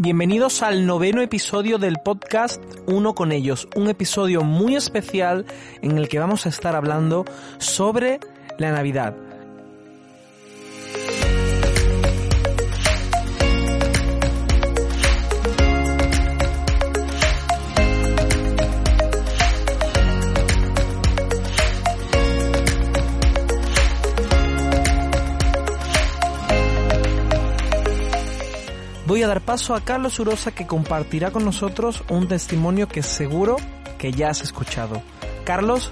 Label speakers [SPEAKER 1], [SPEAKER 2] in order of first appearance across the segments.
[SPEAKER 1] Bienvenidos al noveno episodio del podcast Uno con ellos, un episodio muy especial en el que vamos a estar hablando sobre la Navidad. Voy a dar paso a Carlos Urosa que compartirá con nosotros un testimonio que seguro que ya has escuchado. Carlos,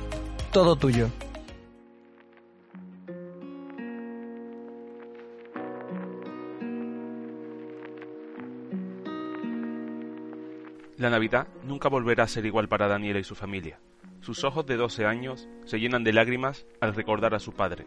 [SPEAKER 1] todo tuyo.
[SPEAKER 2] La Navidad nunca volverá a ser igual para Daniela y su familia. Sus ojos de 12 años se llenan de lágrimas al recordar a su padre.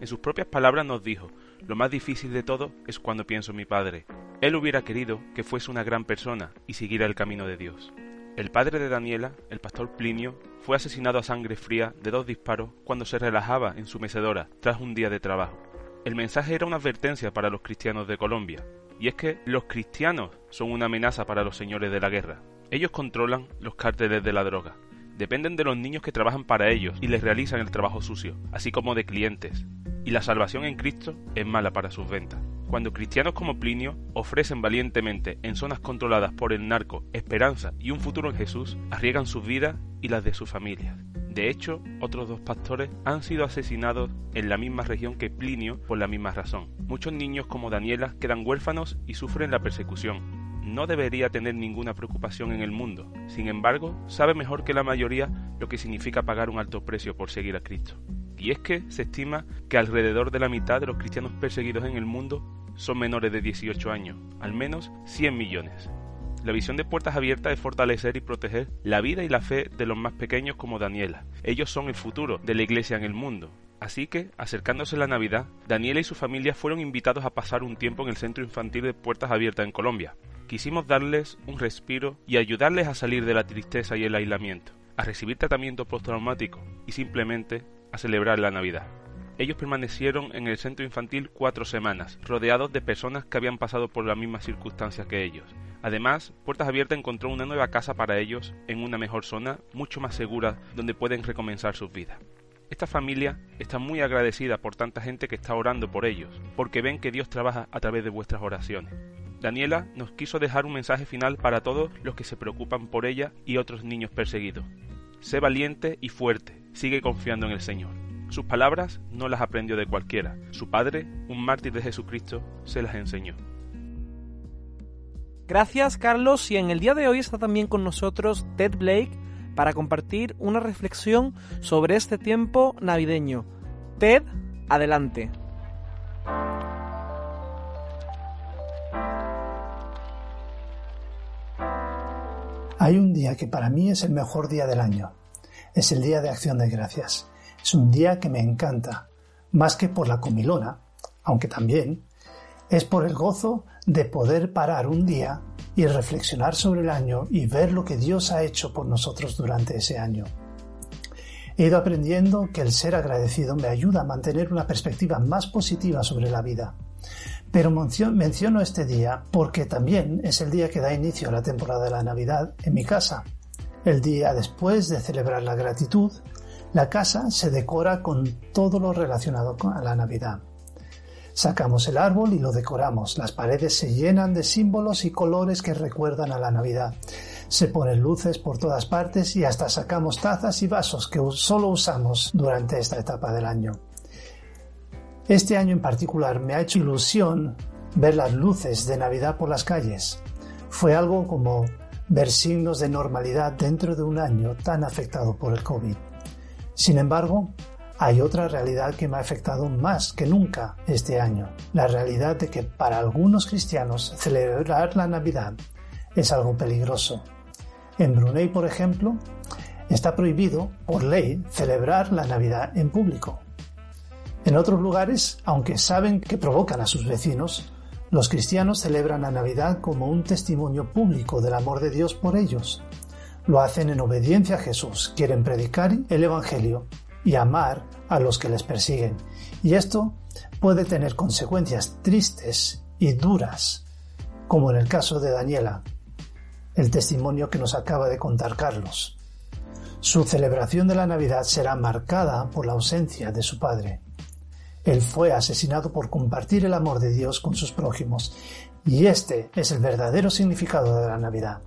[SPEAKER 2] En sus propias palabras nos dijo, lo más difícil de todo es cuando pienso en mi padre, él hubiera querido que fuese una gran persona y siguiera el camino de Dios. El padre de Daniela, el pastor Plinio, fue asesinado a sangre fría de dos disparos cuando se relajaba en su mecedora tras un día de trabajo. El mensaje era una advertencia para los cristianos de Colombia, y es que los cristianos son una amenaza para los señores de la guerra. Ellos controlan los cárteles de la droga, dependen de los niños que trabajan para ellos y les realizan el trabajo sucio, así como de clientes, y la salvación en Cristo es mala para sus ventas. Cuando cristianos como Plinio ofrecen valientemente en zonas controladas por el narco esperanza y un futuro en Jesús, arriesgan sus vidas y las de sus familias. De hecho, otros dos pastores han sido asesinados en la misma región que Plinio por la misma razón. Muchos niños como Daniela quedan huérfanos y sufren la persecución. No debería tener ninguna preocupación en el mundo. Sin embargo, sabe mejor que la mayoría lo que significa pagar un alto precio por seguir a Cristo. Y es que se estima que alrededor de la mitad de los cristianos perseguidos en el mundo son menores de 18 años, al menos 100 millones. La visión de Puertas Abiertas es fortalecer y proteger la vida y la fe de los más pequeños como Daniela. Ellos son el futuro de la iglesia en el mundo. Así que, acercándose la Navidad, Daniela y su familia fueron invitados a pasar un tiempo en el centro infantil de Puertas Abiertas en Colombia. Quisimos darles un respiro y ayudarles a salir de la tristeza y el aislamiento, a recibir tratamiento postraumático y simplemente a celebrar la Navidad. Ellos permanecieron en el centro infantil cuatro semanas, rodeados de personas que habían pasado por las mismas circunstancias que ellos. Además, Puertas Abiertas encontró una nueva casa para ellos en una mejor zona, mucho más segura, donde pueden recomenzar sus vidas. Esta familia está muy agradecida por tanta gente que está orando por ellos, porque ven que Dios trabaja a través de vuestras oraciones. Daniela nos quiso dejar un mensaje final para todos los que se preocupan por ella y otros niños perseguidos. Sé valiente y fuerte, sigue confiando en el Señor. Sus palabras no las aprendió de cualquiera. Su padre, un mártir de Jesucristo, se las enseñó.
[SPEAKER 1] Gracias Carlos y en el día de hoy está también con nosotros Ted Blake para compartir una reflexión sobre este tiempo navideño. Ted, adelante.
[SPEAKER 3] Hay un día que para mí es el mejor día del año. Es el Día de Acción de Gracias. Es un día que me encanta, más que por la comilona, aunque también, es por el gozo de poder parar un día y reflexionar sobre el año y ver lo que Dios ha hecho por nosotros durante ese año. He ido aprendiendo que el ser agradecido me ayuda a mantener una perspectiva más positiva sobre la vida. Pero menciono este día porque también es el día que da inicio a la temporada de la Navidad en mi casa. El día después de celebrar la gratitud, la casa se decora con todo lo relacionado con la Navidad. Sacamos el árbol y lo decoramos. Las paredes se llenan de símbolos y colores que recuerdan a la Navidad. Se ponen luces por todas partes y hasta sacamos tazas y vasos que solo usamos durante esta etapa del año. Este año en particular me ha hecho ilusión ver las luces de Navidad por las calles. Fue algo como ver signos de normalidad dentro de un año tan afectado por el COVID. Sin embargo, hay otra realidad que me ha afectado más que nunca este año, la realidad de que para algunos cristianos celebrar la Navidad es algo peligroso. En Brunei, por ejemplo, está prohibido por ley celebrar la Navidad en público. En otros lugares, aunque saben que provocan a sus vecinos, los cristianos celebran la Navidad como un testimonio público del amor de Dios por ellos lo hacen en obediencia a Jesús, quieren predicar el Evangelio y amar a los que les persiguen. Y esto puede tener consecuencias tristes y duras, como en el caso de Daniela, el testimonio que nos acaba de contar Carlos. Su celebración de la Navidad será marcada por la ausencia de su padre. Él fue asesinado por compartir el amor de Dios con sus prójimos, y este es el verdadero significado de la Navidad.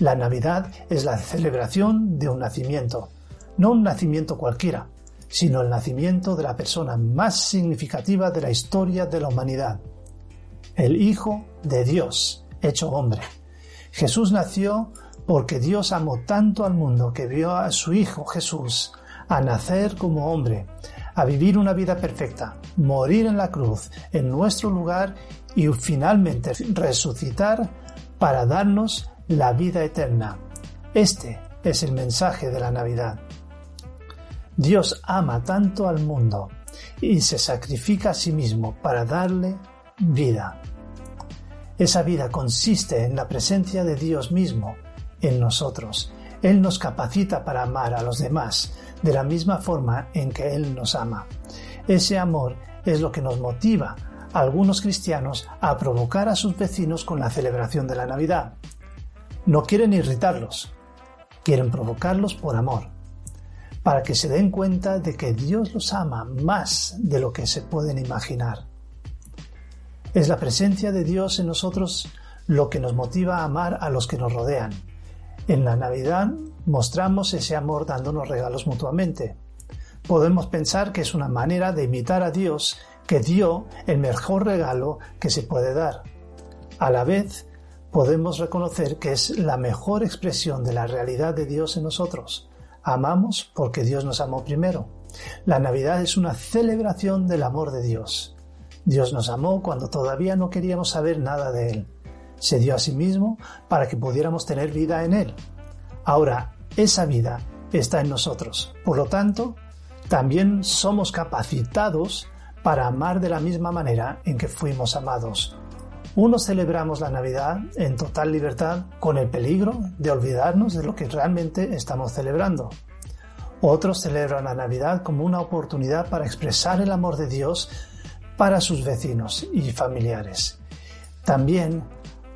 [SPEAKER 3] La Navidad es la celebración de un nacimiento, no un nacimiento cualquiera, sino el nacimiento de la persona más significativa de la historia de la humanidad, el Hijo de Dios, hecho hombre. Jesús nació porque Dios amó tanto al mundo que vio a su Hijo Jesús a nacer como hombre, a vivir una vida perfecta, morir en la cruz en nuestro lugar y finalmente resucitar para darnos la vida eterna. Este es el mensaje de la Navidad. Dios ama tanto al mundo y se sacrifica a sí mismo para darle vida. Esa vida consiste en la presencia de Dios mismo en nosotros. Él nos capacita para amar a los demás de la misma forma en que Él nos ama. Ese amor es lo que nos motiva a algunos cristianos a provocar a sus vecinos con la celebración de la Navidad. No quieren irritarlos, quieren provocarlos por amor, para que se den cuenta de que Dios los ama más de lo que se pueden imaginar. Es la presencia de Dios en nosotros lo que nos motiva a amar a los que nos rodean. En la Navidad mostramos ese amor dándonos regalos mutuamente. Podemos pensar que es una manera de imitar a Dios que dio el mejor regalo que se puede dar. A la vez, podemos reconocer que es la mejor expresión de la realidad de Dios en nosotros. Amamos porque Dios nos amó primero. La Navidad es una celebración del amor de Dios. Dios nos amó cuando todavía no queríamos saber nada de Él. Se dio a sí mismo para que pudiéramos tener vida en Él. Ahora, esa vida está en nosotros. Por lo tanto, también somos capacitados para amar de la misma manera en que fuimos amados. Unos celebramos la Navidad en total libertad con el peligro de olvidarnos de lo que realmente estamos celebrando. Otros celebran la Navidad como una oportunidad para expresar el amor de Dios para sus vecinos y familiares. También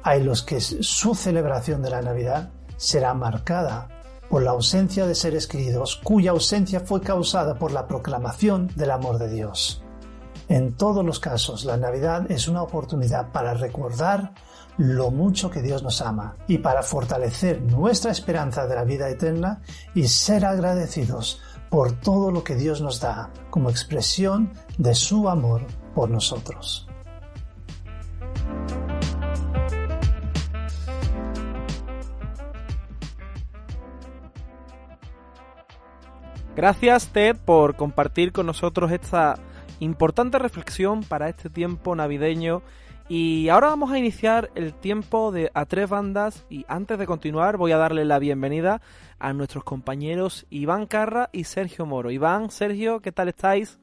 [SPEAKER 3] hay los que su celebración de la Navidad será marcada por la ausencia de seres queridos cuya ausencia fue causada por la proclamación del amor de Dios. En todos los casos, la Navidad es una oportunidad para recordar lo mucho que Dios nos ama y para fortalecer nuestra esperanza de la vida eterna y ser agradecidos por todo lo que Dios nos da como expresión de su amor por nosotros.
[SPEAKER 1] Gracias Ted por compartir con nosotros esta Importante reflexión para este tiempo navideño. Y ahora vamos a iniciar el tiempo de a tres bandas y antes de continuar voy a darle la bienvenida a nuestros compañeros Iván Carra y Sergio Moro. Iván, Sergio, ¿qué tal estáis?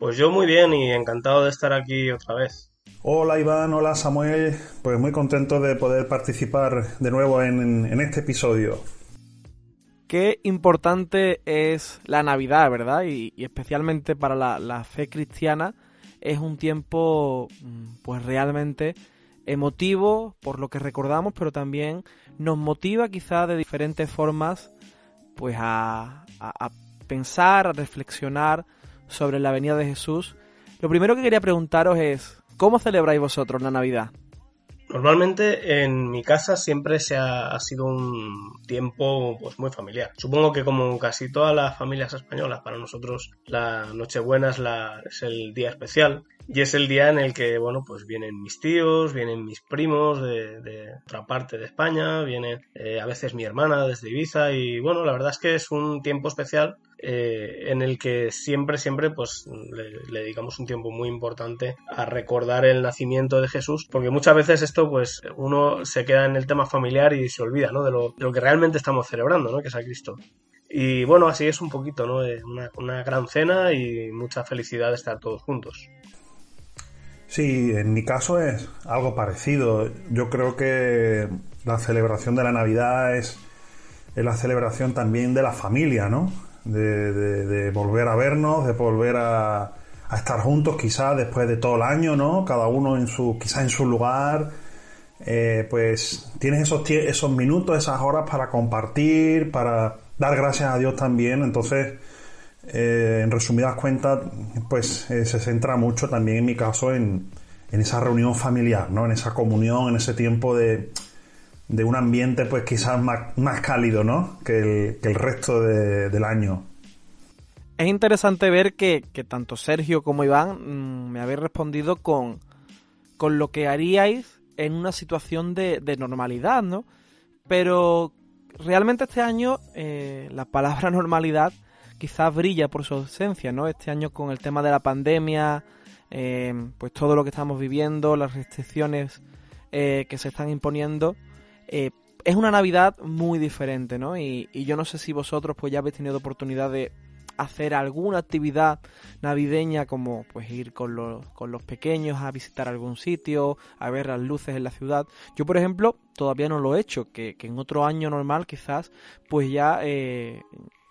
[SPEAKER 4] Pues yo muy bien y encantado de estar aquí otra vez.
[SPEAKER 5] Hola Iván, hola Samuel, pues muy contento de poder participar de nuevo en, en este episodio
[SPEAKER 1] qué importante es la Navidad, ¿verdad? Y, especialmente para la, fe cristiana es un tiempo mm, pues realmente emotivo por lo que recordamos, pero también nos motiva quizá de diferentes formas pues a, a, pensar, a reflexionar sobre la venida de Jesús. Lo primero que quería preguntaros es, ¿cómo celebráis vosotros la Navidad?
[SPEAKER 4] Normalmente en mi casa siempre se ha, sido un tiempo pues muy familiar. Supongo que como casi todas las familias españolas, para nosotros la Nochebuena es, es el día especial y es el día en el que, bueno, pues vienen mis tíos, vienen mis primos de, otra parte de España, viene eh, a veces mi hermana desde Ibiza y, bueno, la verdad es que es un tiempo especial eh, en el que siempre, siempre, pues le, dedicamos un tiempo muy importante a recordar el nacimiento de Jesús, porque muchas veces esto, pues uno se queda en el tema familiar y se olvida, ¿no? De lo, que realmente estamos celebrando, ¿no? Que es a Cristo. Y bueno, así es un poquito, ¿no? Una, una gran cena y mucha felicidad de estar todos juntos.
[SPEAKER 5] Sí, en mi caso es algo parecido. Yo creo que la celebración de la Navidad es, la celebración también de la familia, ¿no? De, volver a vernos, de volver a, estar juntos quizás después de todo el año, ¿no? Cada uno en su, quizás en su lugar, eh, pues tienes esos, esos minutos, esas horas para compartir, para dar gracias a Dios también. Entonces, eh, en resumidas cuentas, pues eh, se centra mucho también en mi caso en, esa reunión familiar, ¿no? En esa comunión, en ese tiempo de, de un ambiente pues quizás más, más cálido, ¿no? Que el, que el resto del año.
[SPEAKER 1] Es interesante ver que, tanto Sergio como Iván mm, me habéis respondido con, con lo que haríais en una situación de, de normalidad, ¿no? Pero realmente este año eh, la palabra normalidad quizás brilla por su ausencia, ¿no? Este año con el tema de la pandemia, eh, pues todo lo que estamos viviendo, las restricciones eh, que se están imponiendo, es una Navidad muy diferente, ¿no? Y, y, yo no sé si vosotros pues ya habéis tenido oportunidad de hacer alguna actividad navideña como pues ir con los, con los pequeños a visitar algún sitio, a ver las luces en la ciudad. Yo por ejemplo todavía no lo he hecho, que, en otro año normal quizás pues ya, eh,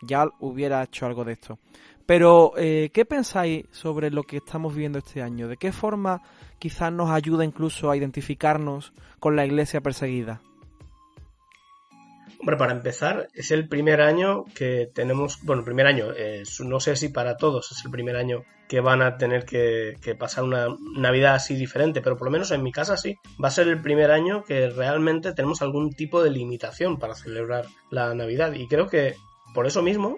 [SPEAKER 1] ya hubiera hecho algo de esto. Pero, eh, ¿qué pensáis sobre lo que estamos viendo este año? ¿De qué forma quizás nos ayuda incluso a identificarnos con la iglesia perseguida?
[SPEAKER 4] Hombre, para empezar, es el primer año que tenemos, bueno, el primer año, no sé si para todos es el primer año que van a tener que, pasar una Navidad así diferente, pero por lo menos en mi casa sí, va a ser el primer año que realmente tenemos algún tipo de limitación para celebrar la Navidad. Y creo que por eso mismo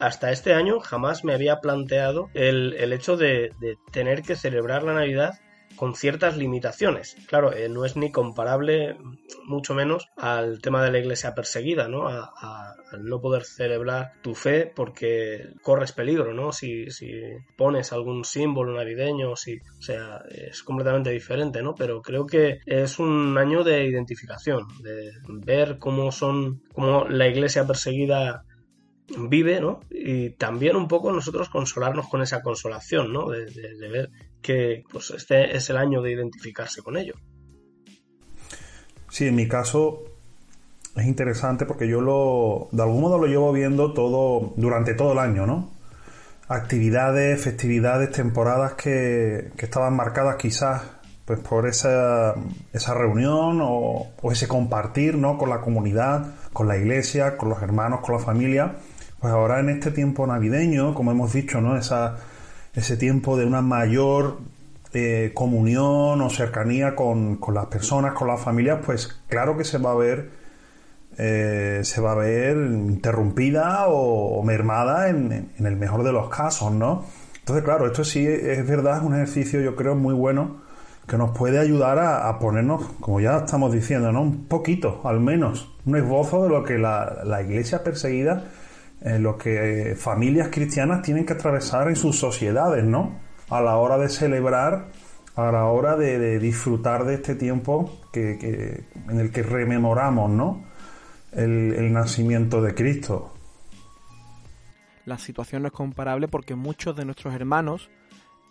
[SPEAKER 4] hasta este año jamás me había planteado el, hecho de, de, tener que celebrar la Navidad con ciertas limitaciones. Claro, eh, no es ni comparable, mucho menos, al tema de la iglesia perseguida, ¿no? A, no poder celebrar tu fe porque corres peligro, ¿no? Si, si pones algún símbolo navideño, si, o sea, es completamente diferente, ¿no? Pero creo que es un año de identificación, de ver cómo son, cómo la iglesia perseguida vive, ¿no? Y también un poco nosotros consolarnos con esa consolación, ¿no? De, ver que pues este es el año de identificarse con ello.
[SPEAKER 5] Sí, en mi caso es interesante porque yo lo, de algún modo lo llevo viendo todo, durante todo el año, ¿no? Actividades, festividades, temporadas que, que estaban marcadas quizás pues por esa, esa reunión o, o, ese compartir, ¿no? Con la comunidad, con la iglesia, con los hermanos, con la familia pues ahora en este tiempo navideño, como hemos dicho, ¿no? Esa, ese tiempo de una mayor eh, comunión o cercanía con, las personas, con las familias, pues claro que se va a ver, eh, se va a ver interrumpida o, mermada en, el mejor de los casos, ¿no? Entonces, claro, esto sí es verdad, es un ejercicio yo creo muy bueno que nos puede ayudar a, ponernos, como ya estamos diciendo, ¿no? Un poquito, al menos, un esbozo de lo que la, la iglesia perseguida en lo que familias cristianas tienen que atravesar en sus sociedades, ¿no? A la hora de celebrar, a la hora de, disfrutar de este tiempo que, en el que rememoramos, ¿no? El, el nacimiento de Cristo.
[SPEAKER 1] La situación no es comparable porque muchos de nuestros hermanos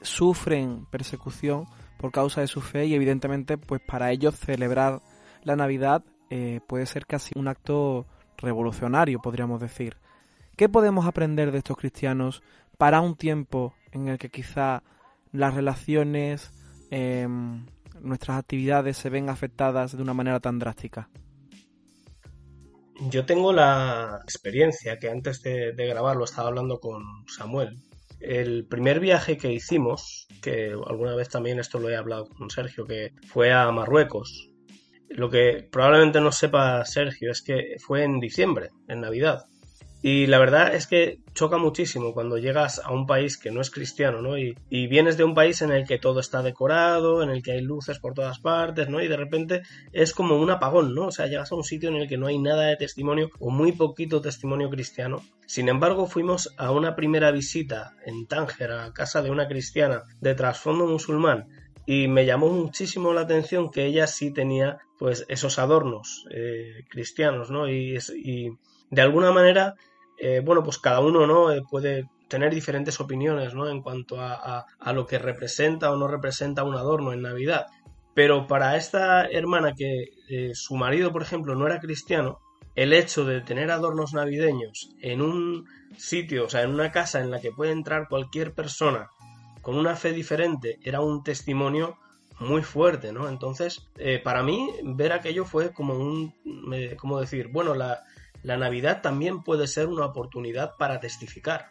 [SPEAKER 1] sufren persecución por causa de su fe y evidentemente pues para ellos celebrar la Navidad eh, puede ser casi un acto revolucionario, podríamos decir. ¿Qué podemos aprender de estos cristianos para un tiempo en el que quizá las relaciones, em, nuestras actividades se ven afectadas de una manera tan drástica?
[SPEAKER 4] Yo tengo la experiencia que antes de, de grabarlo estaba hablando con Samuel. El primer viaje que hicimos, que alguna vez también esto lo he hablado con Sergio, que fue a Marruecos. Lo que probablemente no sepa Sergio es que fue en diciembre, en Navidad. Y la verdad es que choca muchísimo cuando llegas a un país que no es cristiano, ¿no? Y, vienes de un país en el que todo está decorado, en el que hay luces por todas partes, ¿no? Y de repente es como un apagón, ¿no? O sea, llegas a un sitio en el que no hay nada de testimonio o muy poquito testimonio cristiano. Sin embargo, fuimos a una primera visita en Tánger, a casa de una cristiana de trasfondo musulmán, y me llamó muchísimo la atención que ella sí tenía pues esos adornos eh, cristianos, ¿no? Y, y de alguna manera eh, bueno, pues cada uno ¿no? Eh, puede tener diferentes opiniones ¿no? en cuanto a, lo que representa o no representa un adorno en Navidad. Pero para esta hermana que eh, su marido, por ejemplo, no era cristiano, el hecho de tener adornos navideños en un sitio, o sea, en una casa en la que puede entrar cualquier persona con una fe diferente, era un testimonio muy fuerte, ¿no? Entonces, para mí, ver aquello fue como un, como decir, bueno, la, la Navidad también puede ser una oportunidad para testificar,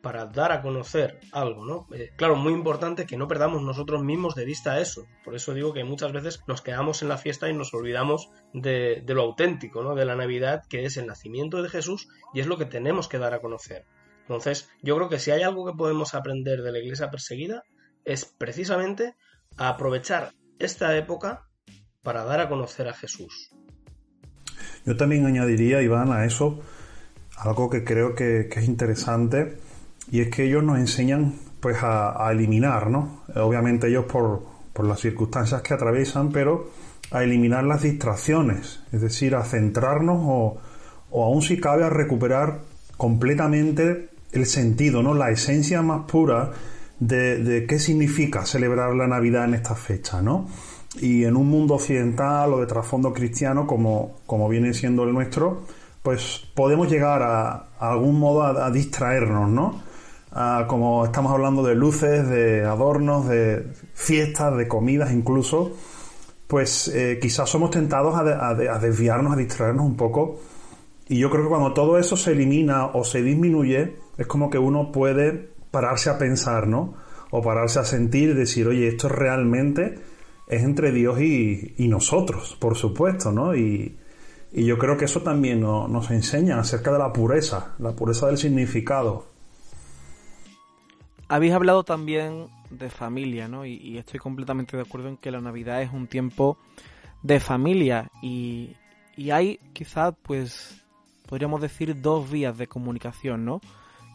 [SPEAKER 4] para dar a conocer algo, ¿no? Eh, claro, muy importante que no perdamos nosotros mismos de vista eso. Por eso digo que muchas veces nos quedamos en la fiesta y nos olvidamos de, lo auténtico, ¿no? De la Navidad, que es el nacimiento de Jesús y es lo que tenemos que dar a conocer. Entonces, yo creo que si hay algo que podemos aprender de la iglesia perseguida es precisamente aprovechar esta época para dar a conocer a Jesús.
[SPEAKER 5] Yo también añadiría, Iván, a eso algo que creo que, es interesante y es que ellos nos enseñan pues a, eliminar, ¿no? Obviamente ellos por, por, las circunstancias que atraviesan, pero a eliminar las distracciones, es decir, a centrarnos o, o aún si cabe a recuperar completamente el sentido, ¿no? La esencia más pura de, de qué significa celebrar la Navidad en esta fecha, ¿no? Y en un mundo occidental o de trasfondo cristiano como, como viene siendo el nuestro, pues podemos llegar a, a algún modo a, a distraernos, ¿no? como estamos hablando de luces, de adornos, de fiestas, de comidas incluso, pues eh, quizás somos tentados a, desviarnos, a distraernos un poco. Y yo creo que cuando todo eso se elimina o se disminuye, es como que uno puede pararse a pensar, ¿no? O pararse a sentir decir, oye, esto realmente es entre Dios y, nosotros, por supuesto, ¿no? Y, yo creo que eso también nos enseña acerca de la pureza, la pureza del significado.
[SPEAKER 1] Habéis hablado también de familia, ¿no? Y, estoy completamente de acuerdo en que la Navidad es un tiempo de familia y, hay quizás, pues, podríamos decir dos vías de comunicación, ¿no?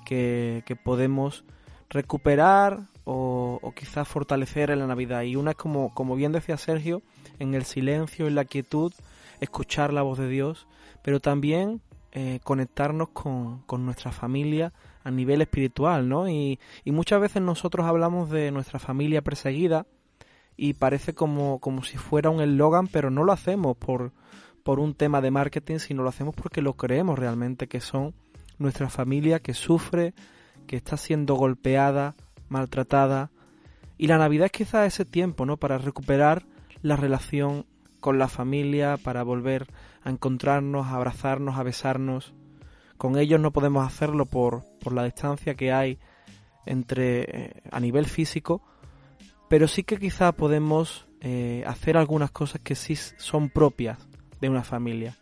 [SPEAKER 1] Que, podemos recuperar o, quizás fortalecer en la Navidad. Y una es como, como bien decía Sergio, en el silencio, en la quietud, escuchar la voz de Dios, pero también eh, conectarnos con, con, nuestra familia a nivel espiritual, ¿no? Y, y, muchas veces nosotros hablamos de nuestra familia perseguida y parece como, como si fuera un eslogan, pero no lo hacemos por, por un tema de marketing, sino lo hacemos porque lo creemos realmente, que son nuestra familia que sufre, que está siendo golpeada, maltratada. Y la Navidad es quizás ese tiempo, ¿no? Para recuperar la relación con la familia, para volver a encontrarnos, a abrazarnos, a besarnos. Con ellos no podemos hacerlo por, por la distancia que hay entre eh, a nivel físico, pero sí que quizá podemos eh, hacer algunas cosas que sí son propias de una familia.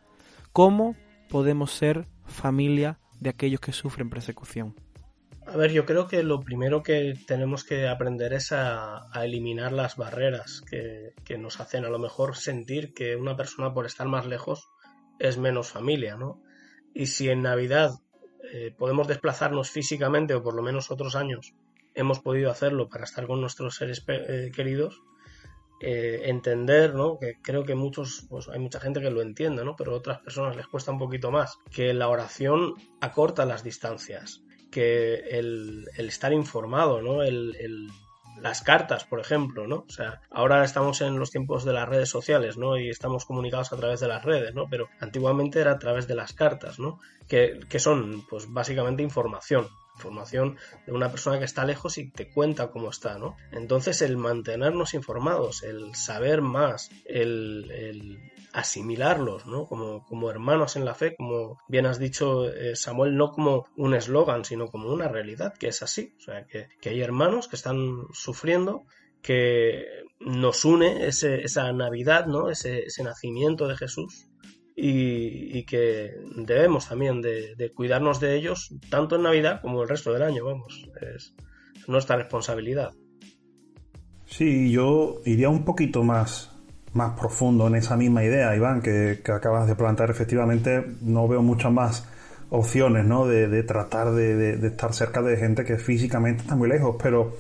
[SPEAKER 1] ¿Cómo podemos ser familia de aquellos que sufren persecución?
[SPEAKER 4] A ver, yo creo que lo primero que tenemos que aprender es a, eliminar las barreras que, nos hacen a lo mejor sentir que una persona por estar más lejos es menos familia, ¿no? Y si en Navidad eh, podemos desplazarnos físicamente, o por lo menos otros años hemos podido hacerlo para estar con nuestros seres eh, queridos, eh, entender, ¿no? Que creo que muchos, pues hay mucha gente que lo entiende, ¿no? Pero a otras personas les cuesta un poquito más. Que la oración acorta las distancias que el, estar informado, ¿no? El, las cartas, por ejemplo, ¿no? O sea, ahora estamos en los tiempos de las redes sociales, ¿no? Y estamos comunicados a través de las redes, ¿no? Pero antiguamente era a través de las cartas, ¿no? Que, que son, pues, básicamente información información de una persona que está lejos y te cuenta cómo está, ¿no? Entonces el mantenernos informados, el saber más, el, asimilarlos, ¿no? Como, como, hermanos en la fe, como bien has dicho eh, Samuel, no como un eslogan, sino como una realidad, que es así, o sea, que, hay hermanos que están sufriendo que nos une esa Navidad, ¿no? Ese, ese nacimiento de Jesús y, que debemos también de, cuidarnos de ellos tanto en Navidad como el resto del año, vamos, es nuestra responsabilidad.
[SPEAKER 5] Sí, yo iría un poquito más, más profundo en esa misma idea, Iván, que, acabas de plantear. Efectivamente, no veo muchas más opciones, ¿no? De, tratar de, estar cerca de gente que físicamente está muy lejos, pero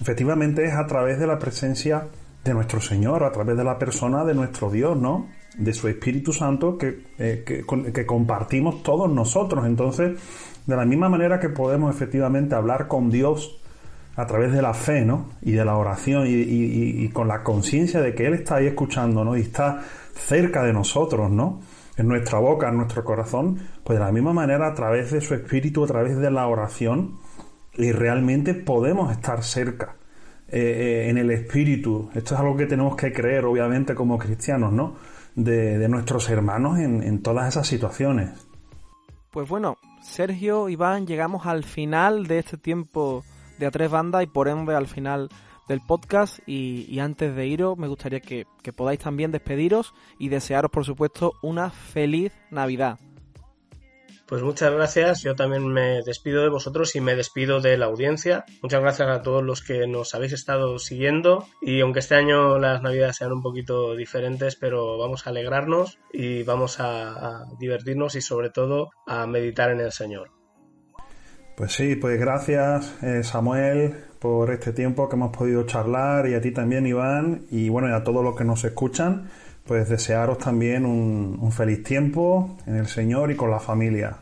[SPEAKER 5] efectivamente es a través de la presencia de nuestro Señor, a través de la persona de nuestro Dios, ¿no? de su Espíritu Santo eh, que, que, compartimos todos nosotros. Entonces, de la misma manera que podemos efectivamente hablar con Dios a través de la fe, ¿no? Y de la oración y, con la conciencia de que Él está ahí escuchándonos y está cerca de nosotros, ¿no? En nuestra boca, en nuestro corazón, pues de la misma manera a través de su Espíritu, a través de la oración, y realmente podemos estar cerca eh, en el espíritu. Esto es algo que tenemos que creer, obviamente, como cristianos, ¿no? De, nuestros hermanos en todas esas situaciones.
[SPEAKER 1] Pues bueno, Sergio, Iván, llegamos al final de este tiempo de a tres bandas y por ende al final del podcast y, antes de iros me gustaría que, podáis también despediros y desearos por supuesto una feliz Navidad.
[SPEAKER 4] Pues muchas gracias, yo también me despido de vosotros y me despido de la audiencia. Muchas gracias a todos los que nos habéis estado siguiendo y aunque este año las navidades sean un poquito diferentes, pero vamos a alegrarnos y vamos a divertirnos y sobre todo a meditar en el Señor.
[SPEAKER 5] Pues sí, pues gracias eh, Samuel por este tiempo que hemos podido charlar y a ti también Iván y bueno y a todos los que nos escuchan pues desearos también un, un feliz tiempo en el Señor y con la familia.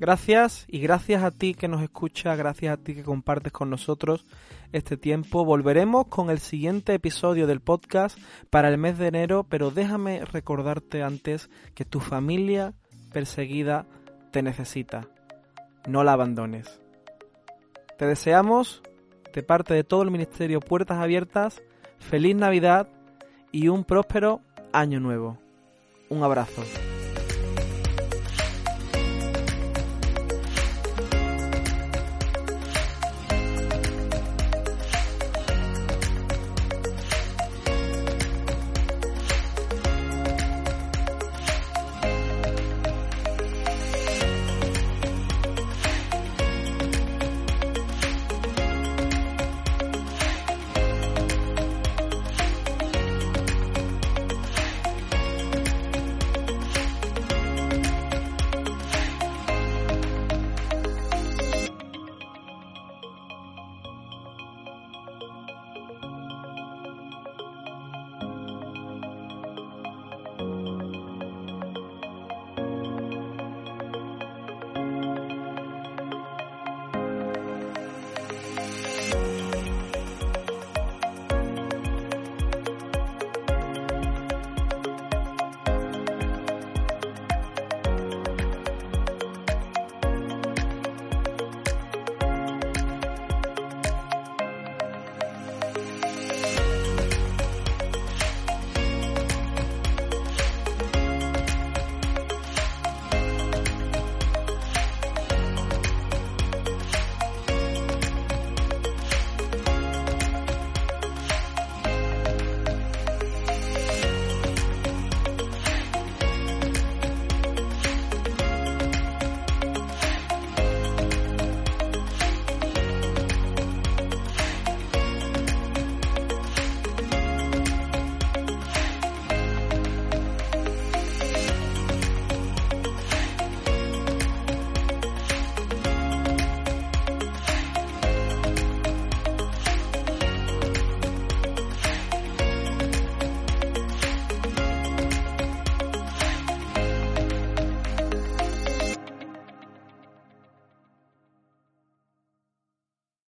[SPEAKER 1] Gracias y gracias a ti que nos escucha, gracias a ti que compartes con nosotros este tiempo. Volveremos con el siguiente episodio del podcast para el mes de enero, pero déjame recordarte antes que tu familia perseguida te necesita no la abandones. Te deseamos, de parte de todo el Ministerio Puertas Abiertas, feliz Navidad y un próspero año nuevo. Un abrazo.